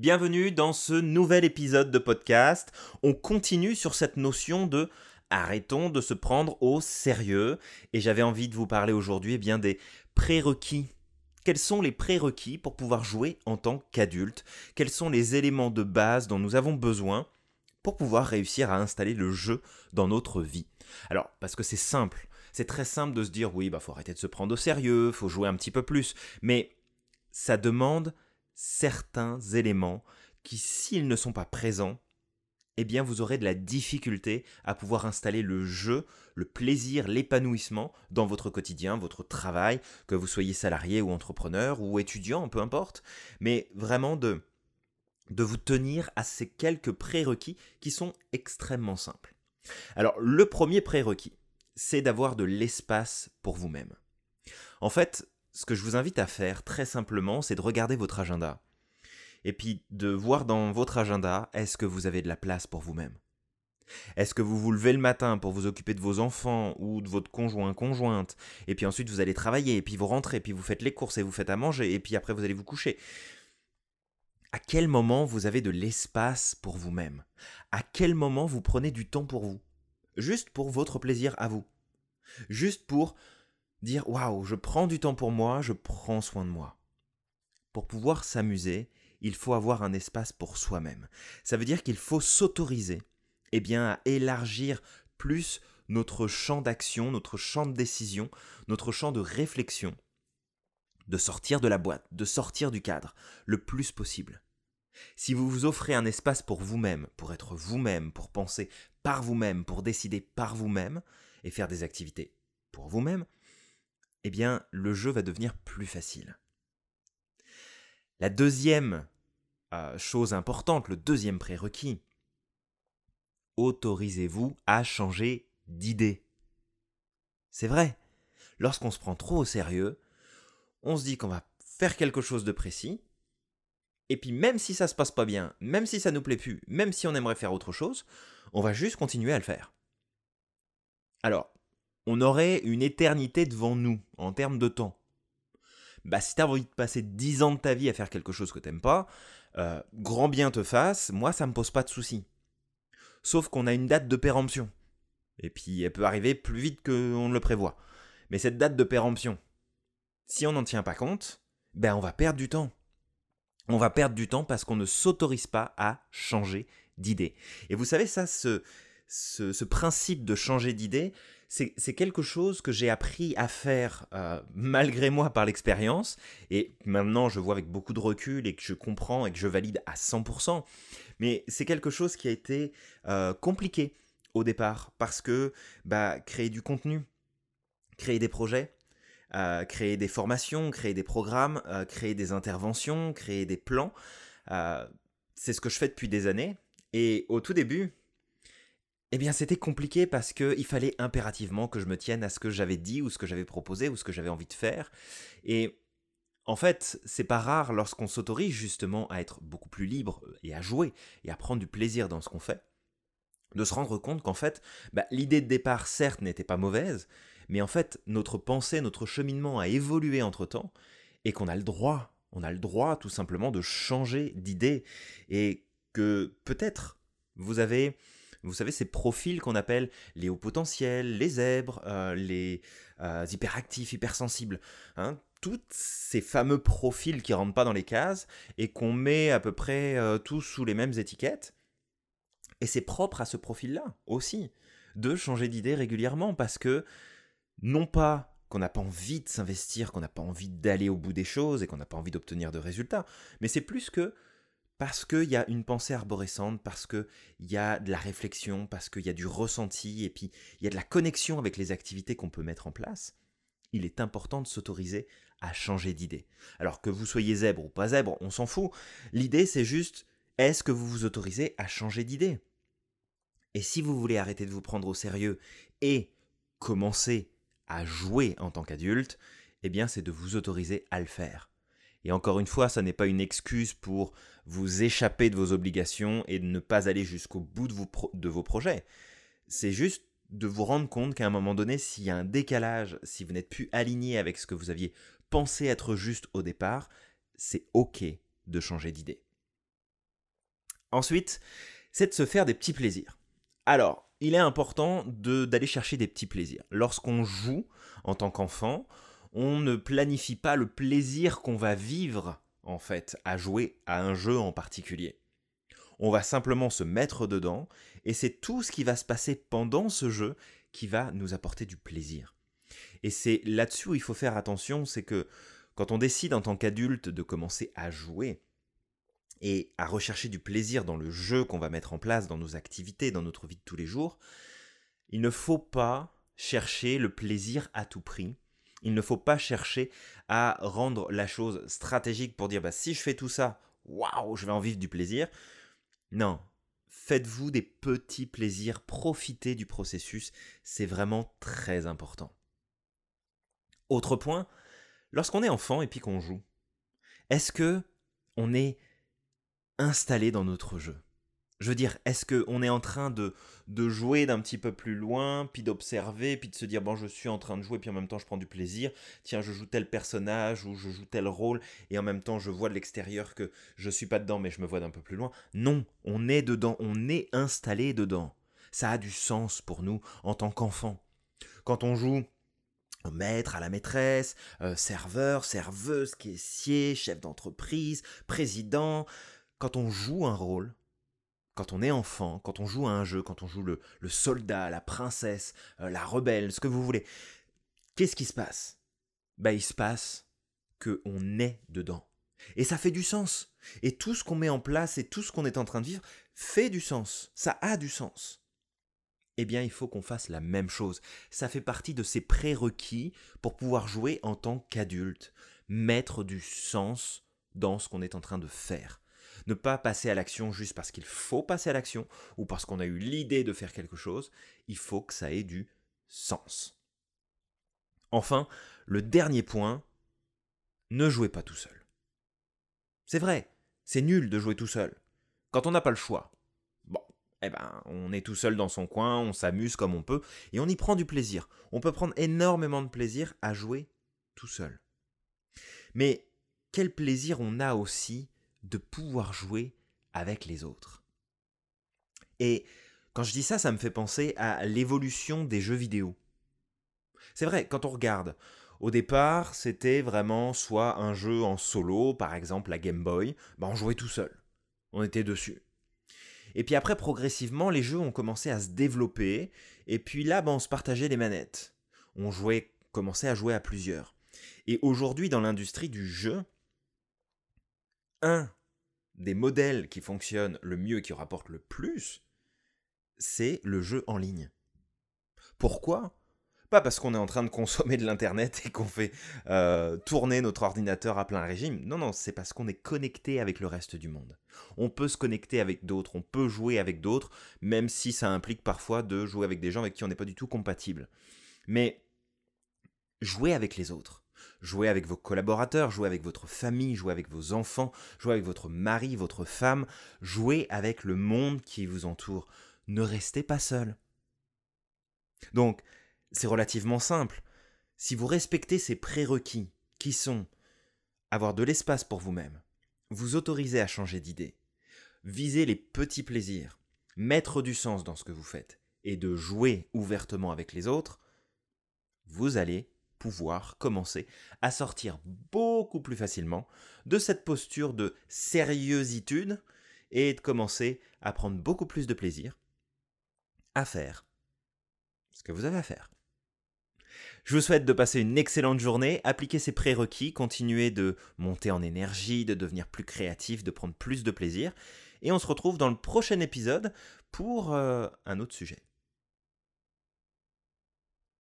Bienvenue dans ce nouvel épisode de podcast. On continue sur cette notion de arrêtons de se prendre au sérieux et j'avais envie de vous parler aujourd'hui eh bien des prérequis. Quels sont les prérequis pour pouvoir jouer en tant qu'adulte? Quels sont les éléments de base dont nous avons besoin pour pouvoir réussir à installer le jeu dans notre vie? Alors, parce que c'est simple, c'est très simple de se dire oui, bah faut arrêter de se prendre au sérieux, faut jouer un petit peu plus, mais ça demande certains éléments qui, s'ils ne sont pas présents, eh bien vous aurez de la difficulté à pouvoir installer le jeu, le plaisir, l'épanouissement dans votre quotidien, votre travail, que vous soyez salarié ou entrepreneur ou étudiant, peu importe, mais vraiment de, de vous tenir à ces quelques prérequis qui sont extrêmement simples. Alors le premier prérequis, c'est d'avoir de l'espace pour vous-même. En fait, ce que je vous invite à faire très simplement, c'est de regarder votre agenda. Et puis de voir dans votre agenda, est-ce que vous avez de la place pour vous-même? Est-ce que vous vous levez le matin pour vous occuper de vos enfants ou de votre conjoint, conjointe, et puis ensuite vous allez travailler, et puis vous rentrez, puis vous faites les courses, et vous faites à manger, et puis après vous allez vous coucher. À quel moment vous avez de l'espace pour vous-même? À quel moment vous prenez du temps pour vous? Juste pour votre plaisir à vous. Juste pour dire waouh, je prends du temps pour moi, je prends soin de moi. Pour pouvoir s'amuser, il faut avoir un espace pour soi-même. Ça veut dire qu'il faut s'autoriser eh bien, à élargir plus notre champ d'action, notre champ de décision, notre champ de réflexion, de sortir de la boîte, de sortir du cadre, le plus possible. Si vous vous offrez un espace pour vous-même, pour être vous-même, pour penser par vous-même, pour décider par vous-même, et faire des activités pour vous-même, eh bien, le jeu va devenir plus facile. La deuxième euh, chose importante, le deuxième prérequis, autorisez-vous à changer d'idée. C'est vrai, lorsqu'on se prend trop au sérieux, on se dit qu'on va faire quelque chose de précis, et puis même si ça se passe pas bien, même si ça nous plaît plus, même si on aimerait faire autre chose, on va juste continuer à le faire. Alors, on aurait une éternité devant nous en termes de temps. Bah, si t'as envie de passer 10 ans de ta vie à faire quelque chose que t'aimes pas, euh, grand bien te fasse, moi ça me pose pas de soucis. Sauf qu'on a une date de péremption. Et puis elle peut arriver plus vite qu'on ne le prévoit. Mais cette date de péremption, si on n'en tient pas compte, ben on va perdre du temps. On va perdre du temps parce qu'on ne s'autorise pas à changer d'idée. Et vous savez, ça, ce, ce principe de changer d'idée, c'est quelque chose que j'ai appris à faire euh, malgré moi par l'expérience. Et maintenant, je vois avec beaucoup de recul et que je comprends et que je valide à 100%. Mais c'est quelque chose qui a été euh, compliqué au départ parce que bah, créer du contenu, créer des projets, euh, créer des formations, créer des programmes, créer des interventions, créer des plans, c'est ce que je fais depuis des années. Et au tout début, eh bien, c'était compliqué parce qu'il fallait impérativement que je me tienne à ce que j'avais dit ou ce que j'avais proposé ou ce que j'avais envie de faire. Et en fait, c'est pas rare lorsqu'on s'autorise justement à être beaucoup plus libre et à jouer et à prendre du plaisir dans ce qu'on fait, de se rendre compte qu'en fait, bah, l'idée de départ, certes, n'était pas mauvaise, mais en fait, notre pensée, notre cheminement a évolué entre temps et qu'on a le droit, on a le droit tout simplement de changer d'idée et que peut-être vous avez vous savez, ces profils qu'on appelle les hauts potentiels, les zèbres, euh, les euh, hyperactifs, hypersensibles. Hein, tous ces fameux profils qui rentrent pas dans les cases et qu'on met à peu près euh, tous sous les mêmes étiquettes. Et c'est propre à ce profil-là aussi, de changer d'idée régulièrement parce que, non pas qu'on n'a pas envie de s'investir, qu'on n'a pas envie d'aller au bout des choses et qu'on n'a pas envie d'obtenir de résultats, mais c'est plus que parce qu'il y a une pensée arborescente, parce qu'il y a de la réflexion, parce qu'il y a du ressenti, et puis il y a de la connexion avec les activités qu'on peut mettre en place, il est important de s'autoriser à changer d'idée. Alors que vous soyez zèbre ou pas zèbre, on s'en fout. L'idée c'est juste, est-ce que vous vous autorisez à changer d'idée? Et si vous voulez arrêter de vous prendre au sérieux et commencer à jouer en tant qu'adulte, eh bien c'est de vous autoriser à le faire. Et encore une fois, ça n'est pas une excuse pour vous échapper de vos obligations et de ne pas aller jusqu'au bout de, vos projets. C'est juste de vous rendre compte qu'à un moment donné, s'il y a un décalage, si vous n'êtes plus aligné avec ce que vous aviez pensé être juste au départ, c'est OK de changer d'idée. Ensuite, c'est de se faire des petits plaisirs. Alors, il est important d'aller chercher des petits plaisirs. Lorsqu'on joue en tant qu'enfant, on ne planifie pas le plaisir qu'on va vivre en fait à jouer à un jeu en particulier. On va simplement se mettre dedans et c'est tout ce qui va se passer pendant ce jeu qui va nous apporter du plaisir. Et c'est là-dessus où il faut faire attention, c'est que quand on décide en tant qu'adulte de commencer à jouer et à rechercher du plaisir dans le jeu qu'on va mettre en place dans nos activités, dans notre vie de tous les jours, il ne faut pas chercher le plaisir à tout prix. Il ne faut pas chercher à rendre la chose stratégique pour dire bah, si je fais tout ça, waouh, je vais en vivre du plaisir. Non, faites-vous des petits plaisirs, profitez du processus, c'est vraiment très important. Autre point, lorsqu'on est enfant et puis qu'on joue, est-ce que on est installé dans notre jeu? Je veux dire, est-ce qu'on est en train de, de jouer d'un petit peu plus loin, puis d'observer, puis de se dire, bon, je suis en train de jouer, puis en même temps, je prends du plaisir. Tiens, je joue tel personnage, ou je joue tel rôle, et en même temps, je vois de l'extérieur que je suis pas dedans, mais je me vois d'un peu plus loin. Non, on est dedans, on est installé dedans. Ça a du sens pour nous en tant qu'enfants. Quand on joue au maître, à la maîtresse, euh, serveur, serveuse, caissier, chef d'entreprise, président, quand on joue un rôle, quand on est enfant, quand on joue à un jeu, quand on joue le, soldat, la princesse, euh, la rebelle, ce que vous voulez, qu'est-ce qui se passe? Bah il se passe que on est dedans. Et ça fait du sens. Et tout ce qu'on met en place et tout ce qu'on est en train de vivre fait du sens. Ça a du sens. Eh bien, il faut qu'on fasse la même chose. Ça fait partie de ces prérequis pour pouvoir jouer en tant qu'adulte, mettre du sens dans ce qu'on est en train de faire. Ne pas passer à l'action juste parce qu'il faut passer à l'action ou parce qu'on a eu l'idée de faire quelque chose. Il faut que ça ait du sens. Enfin, le dernier point, ne jouez pas tout seul. C'est vrai, c'est nul de jouer tout seul. Quand on n'a pas le choix, bon, eh ben, on est tout seul dans son coin, on s'amuse comme on peut, et on y prend du plaisir. On peut prendre énormément de plaisir à jouer tout seul. Mais quel plaisir on a aussi de pouvoir jouer avec les autres. Et quand je dis ça, ça me fait penser à l'évolution des jeux vidéo. C'est vrai, quand on regarde, au départ, c'était vraiment soit un jeu en solo, par exemple la Game Boy, bah on jouait tout seul. On était dessus. Et puis après, progressivement, les jeux ont commencé à se développer, et puis là, bah, on se partageait les manettes. On jouait, commençait à jouer à plusieurs. Et aujourd'hui, dans l'industrie du jeu, un des modèles qui fonctionnent le mieux, qui rapportent le plus, c'est le jeu en ligne. Pourquoi? Pas parce qu'on est en train de consommer de l'Internet et qu'on fait euh, tourner notre ordinateur à plein régime. Non, non, c'est parce qu'on est connecté avec le reste du monde. On peut se connecter avec d'autres, on peut jouer avec d'autres, même si ça implique parfois de jouer avec des gens avec qui on n'est pas du tout compatible. Mais jouer avec les autres, Jouez avec vos collaborateurs, jouez avec votre famille, jouez avec vos enfants, jouez avec votre mari, votre femme, jouez avec le monde qui vous entoure. Ne restez pas seul. Donc, c'est relativement simple. Si vous respectez ces prérequis, qui sont avoir de l'espace pour vous-même, vous autoriser à changer d'idée, viser les petits plaisirs, mettre du sens dans ce que vous faites, et de jouer ouvertement avec les autres, vous allez pouvoir commencer à sortir beaucoup plus facilement de cette posture de sérieuxitude et de commencer à prendre beaucoup plus de plaisir à faire ce que vous avez à faire. Je vous souhaite de passer une excellente journée, appliquer ces prérequis, continuer de monter en énergie, de devenir plus créatif, de prendre plus de plaisir. Et on se retrouve dans le prochain épisode pour euh, un autre sujet.